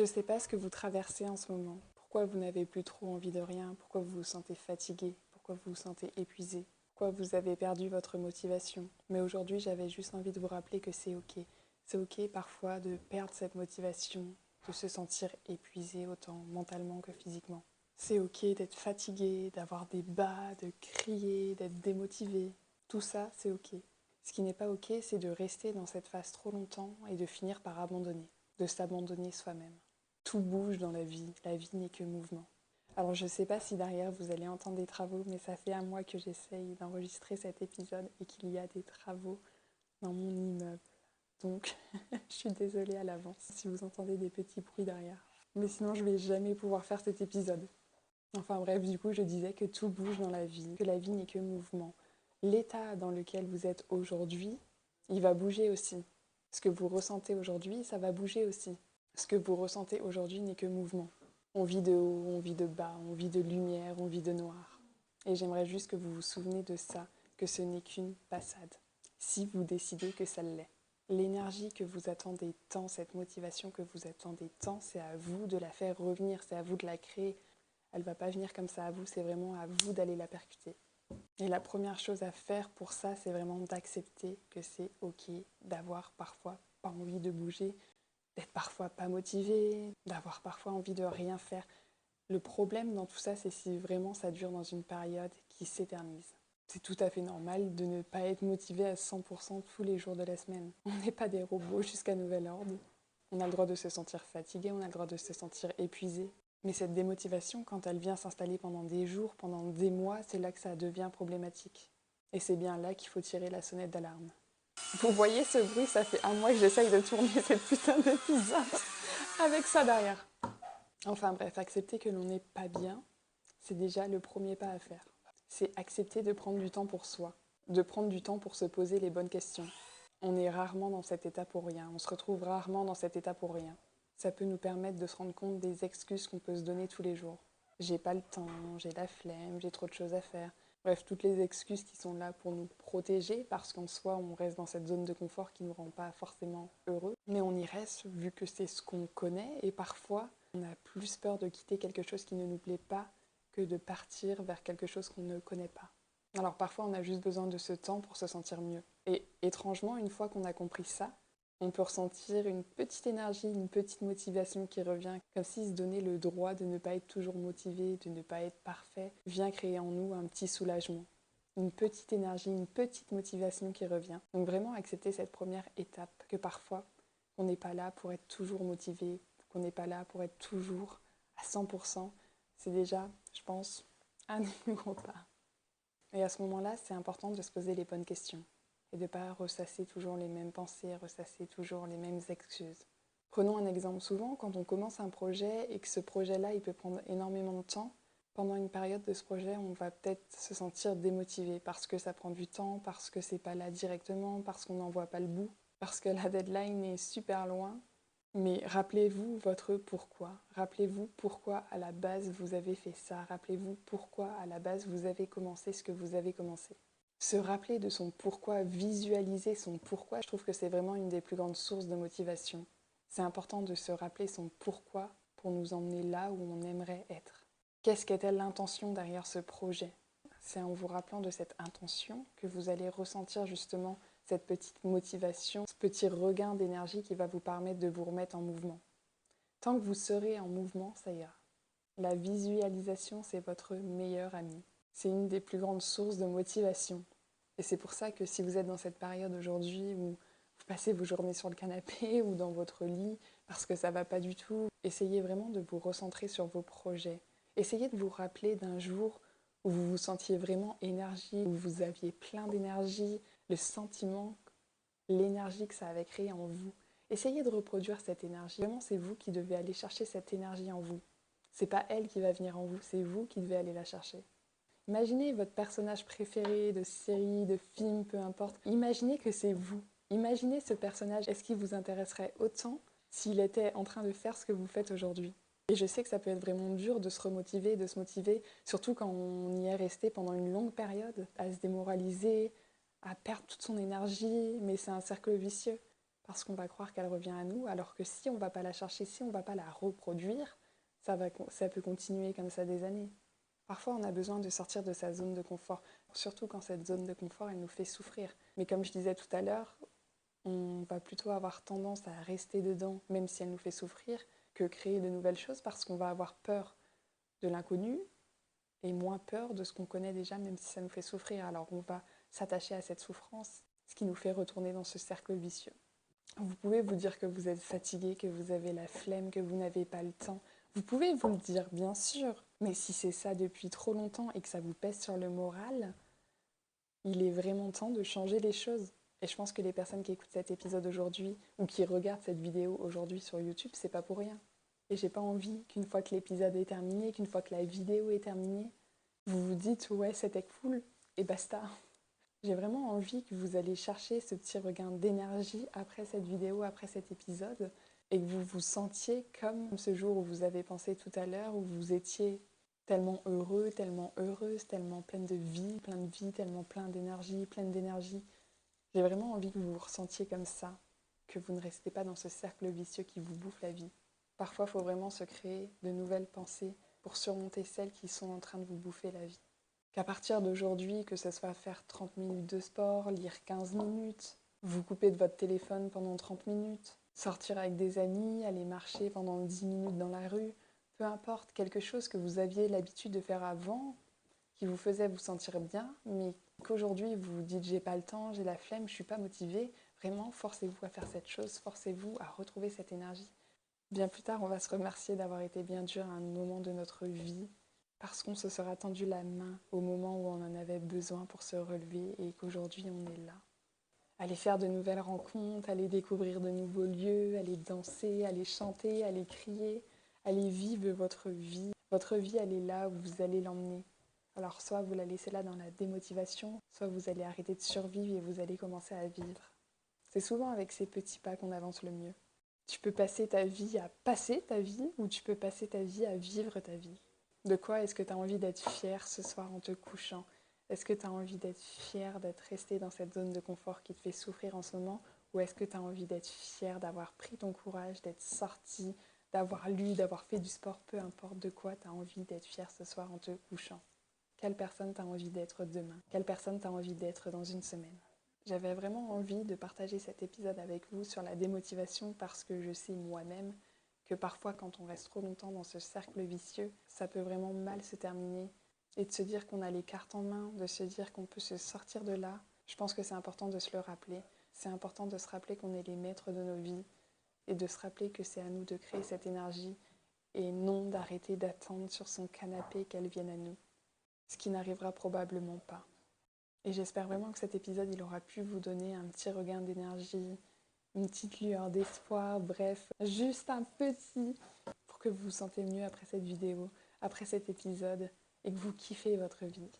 Je ne sais pas ce que vous traversez en ce moment, pourquoi vous n'avez plus trop envie de rien, pourquoi vous vous sentez fatigué, pourquoi vous vous sentez épuisé, pourquoi vous avez perdu votre motivation? Mais aujourd'hui, j'avais juste envie de vous rappeler que c'est ok. C'est ok parfois de perdre cette motivation, de se sentir épuisé autant mentalement que physiquement. C'est ok d'être fatigué, d'avoir des bas, de crier, d'être démotivé. Tout ça, c'est ok. Ce qui n'est pas ok, c'est de rester dans cette phase trop longtemps et de finir par abandonner de s'abandonner soi-même. Tout bouge dans la vie, la vie n'est que mouvement. Alors je ne sais pas si derrière vous allez entendre des travaux, mais ça fait un mois que j'essaye d'enregistrer cet épisode et qu'il y a des travaux dans mon immeuble. Donc je suis désolée à l'avance si vous entendez des petits bruits derrière. Mais sinon je vais jamais pouvoir faire cet épisode. Enfin bref, du coup je disais que tout bouge dans la vie, que la vie n'est que mouvement. L'état dans lequel vous êtes aujourd'hui, il va bouger aussi. Ce que vous ressentez aujourd'hui, ça va bouger aussi. Ce que vous ressentez aujourd'hui n'est que mouvement. On vit de haut, on vit de bas, on vit de lumière, on vit de noir. Et j'aimerais juste que vous vous souvenez de ça, que ce n'est qu'une passade. Si vous décidez que ça l'est. L'énergie que vous attendez tant, cette motivation que vous attendez tant, c'est à vous de la faire revenir, c'est à vous de la créer. Elle ne va pas venir comme ça à vous, c'est vraiment à vous d'aller la percuter. Et la première chose à faire pour ça, c'est vraiment d'accepter que c'est ok d'avoir parfois pas envie de bouger, d'être parfois pas motivé, d'avoir parfois envie de rien faire. Le problème dans tout ça, c'est si vraiment ça dure dans une période qui s'éternise. C'est tout à fait normal de ne pas être motivé à 100% tous les jours de la semaine. On n'est pas des robots jusqu'à nouvel ordre. On a le droit de se sentir fatigué, on a le droit de se sentir épuisé. Mais cette démotivation, quand elle vient s'installer pendant des jours, pendant des mois, c'est là que ça devient problématique. Et c'est bien là qu'il faut tirer la sonnette d'alarme. Vous voyez ce bruit, ça fait un mois que j'essaye de tourner cette putain de pizza avec ça derrière. Enfin bref, accepter que l'on n'est pas bien, c'est déjà le premier pas à faire. C'est accepter de prendre du temps pour soi, de prendre du temps pour se poser les bonnes questions. On est rarement dans cet état pour rien, on se retrouve rarement dans cet état pour rien ça peut nous permettre de se rendre compte des excuses qu'on peut se donner tous les jours. J'ai pas le temps, j'ai la flemme, j'ai trop de choses à faire. Bref, toutes les excuses qui sont là pour nous protéger, parce qu'en soi, on reste dans cette zone de confort qui ne nous rend pas forcément heureux. Mais on y reste vu que c'est ce qu'on connaît, et parfois, on a plus peur de quitter quelque chose qui ne nous plaît pas que de partir vers quelque chose qu'on ne connaît pas. Alors parfois, on a juste besoin de ce temps pour se sentir mieux. Et étrangement, une fois qu'on a compris ça, on peut ressentir une petite énergie, une petite motivation qui revient, comme si se donner le droit de ne pas être toujours motivé, de ne pas être parfait, vient créer en nous un petit soulagement. Une petite énergie, une petite motivation qui revient. Donc vraiment accepter cette première étape, que parfois on n'est pas là pour être toujours motivé, qu'on n'est pas là pour être toujours à 100%, c'est déjà, je pense, un gros pas. Et à ce moment-là, c'est important de se poser les bonnes questions et de ne pas ressasser toujours les mêmes pensées, ressasser toujours les mêmes excuses. Prenons un exemple. Souvent, quand on commence un projet et que ce projet-là, il peut prendre énormément de temps, pendant une période de ce projet, on va peut-être se sentir démotivé parce que ça prend du temps, parce que c'est pas là directement, parce qu'on n'en voit pas le bout, parce que la deadline est super loin. Mais rappelez-vous votre pourquoi. Rappelez-vous pourquoi à la base vous avez fait ça. Rappelez-vous pourquoi à la base vous avez commencé ce que vous avez commencé se rappeler de son pourquoi, visualiser son pourquoi, je trouve que c'est vraiment une des plus grandes sources de motivation. C'est important de se rappeler son pourquoi pour nous emmener là où on aimerait être. Qu'est-ce qu'était l'intention derrière ce projet? C'est en vous rappelant de cette intention que vous allez ressentir justement cette petite motivation, ce petit regain d'énergie qui va vous permettre de vous remettre en mouvement. Tant que vous serez en mouvement, ça ira. La visualisation, c'est votre meilleur ami c'est une des plus grandes sources de motivation. Et c'est pour ça que si vous êtes dans cette période aujourd'hui où vous passez vos journées sur le canapé ou dans votre lit parce que ça va pas du tout, essayez vraiment de vous recentrer sur vos projets. Essayez de vous rappeler d'un jour où vous vous sentiez vraiment énergie, où vous aviez plein d'énergie, le sentiment, l'énergie que ça avait créé en vous. Essayez de reproduire cette énergie. Vraiment, c'est vous qui devez aller chercher cette énergie en vous. C'est pas elle qui va venir en vous, c'est vous qui devez aller la chercher. Imaginez votre personnage préféré de série, de film, peu importe. Imaginez que c'est vous. Imaginez ce personnage. Est-ce qu'il vous intéresserait autant s'il était en train de faire ce que vous faites aujourd'hui? Et je sais que ça peut être vraiment dur de se remotiver, de se motiver, surtout quand on y est resté pendant une longue période, à se démoraliser, à perdre toute son énergie, mais c'est un cercle vicieux. parce qu'on va croire qu'elle revient à nous, alors que si on ne va pas la chercher, si on ne va pas la reproduire, ça, ça peut continuer comme ça des années. Parfois, on a besoin de sortir de sa zone de confort, surtout quand cette zone de confort, elle nous fait souffrir. Mais comme je disais tout à l'heure, on va plutôt avoir tendance à rester dedans, même si elle nous fait souffrir, que créer de nouvelles choses, parce qu'on va avoir peur de l'inconnu et moins peur de ce qu'on connaît déjà, même si ça nous fait souffrir. Alors on va s'attacher à cette souffrance, ce qui nous fait retourner dans ce cercle vicieux. Vous pouvez vous dire que vous êtes fatigué, que vous avez la flemme, que vous n'avez pas le temps. Vous pouvez vous le dire, bien sûr. Mais si c'est ça depuis trop longtemps et que ça vous pèse sur le moral, il est vraiment temps de changer les choses. Et je pense que les personnes qui écoutent cet épisode aujourd'hui ou qui regardent cette vidéo aujourd'hui sur YouTube, c'est pas pour rien. Et j'ai pas envie qu'une fois que l'épisode est terminé, qu'une fois que la vidéo est terminée, vous vous dites ouais, c'était cool et basta. J'ai vraiment envie que vous allez chercher ce petit regain d'énergie après cette vidéo, après cet épisode, et que vous vous sentiez comme ce jour où vous avez pensé tout à l'heure, où vous étiez tellement heureux, tellement heureuse, tellement pleine de vie, plein de vie, tellement plein d'énergie, pleine d'énergie. J'ai vraiment envie que vous vous ressentiez comme ça, que vous ne restez pas dans ce cercle vicieux qui vous bouffe la vie. Parfois, il faut vraiment se créer de nouvelles pensées pour surmonter celles qui sont en train de vous bouffer la vie qu'à partir d'aujourd'hui, que ce soit faire 30 minutes de sport, lire 15 minutes, vous couper de votre téléphone pendant 30 minutes, sortir avec des amis, aller marcher pendant 10 minutes dans la rue, peu importe, quelque chose que vous aviez l'habitude de faire avant, qui vous faisait vous sentir bien, mais qu'aujourd'hui vous vous dites j'ai pas le temps, j'ai la flemme, je suis pas motivée, vraiment forcez-vous à faire cette chose, forcez-vous à retrouver cette énergie. Bien plus tard, on va se remercier d'avoir été bien dur à un moment de notre vie, parce qu'on se sera tendu la main au moment où on en avait besoin pour se relever et qu'aujourd'hui on est là. Aller faire de nouvelles rencontres, aller découvrir de nouveaux lieux, aller danser, aller chanter, aller crier, aller vivre votre vie. Votre vie, elle est là où vous allez l'emmener. Alors soit vous la laissez là dans la démotivation, soit vous allez arrêter de survivre et vous allez commencer à vivre. C'est souvent avec ces petits pas qu'on avance le mieux. Tu peux passer ta vie à passer ta vie ou tu peux passer ta vie à vivre ta vie. De quoi est-ce que tu as envie d'être fier ce soir en te couchant? Est-ce que tu as envie d'être fier d'être resté dans cette zone de confort qui te fait souffrir en ce moment? Ou est-ce que tu as envie d'être fier d'avoir pris ton courage, d'être sorti, d'avoir lu, d'avoir fait du sport Peu importe de quoi tu as envie d'être fier ce soir en te couchant. Quelle personne tu as envie d'être demain? Quelle personne tu as envie d'être dans une semaine? J'avais vraiment envie de partager cet épisode avec vous sur la démotivation parce que je sais moi-même que parfois quand on reste trop longtemps dans ce cercle vicieux, ça peut vraiment mal se terminer. Et de se dire qu'on a les cartes en main, de se dire qu'on peut se sortir de là, je pense que c'est important de se le rappeler. C'est important de se rappeler qu'on est les maîtres de nos vies et de se rappeler que c'est à nous de créer cette énergie et non d'arrêter d'attendre sur son canapé qu'elle vienne à nous. Ce qui n'arrivera probablement pas. Et j'espère vraiment que cet épisode, il aura pu vous donner un petit regain d'énergie, une petite lueur d'espoir, bref, juste un petit pour que vous vous sentez mieux après cette vidéo, après cet épisode et que vous kiffez votre vie.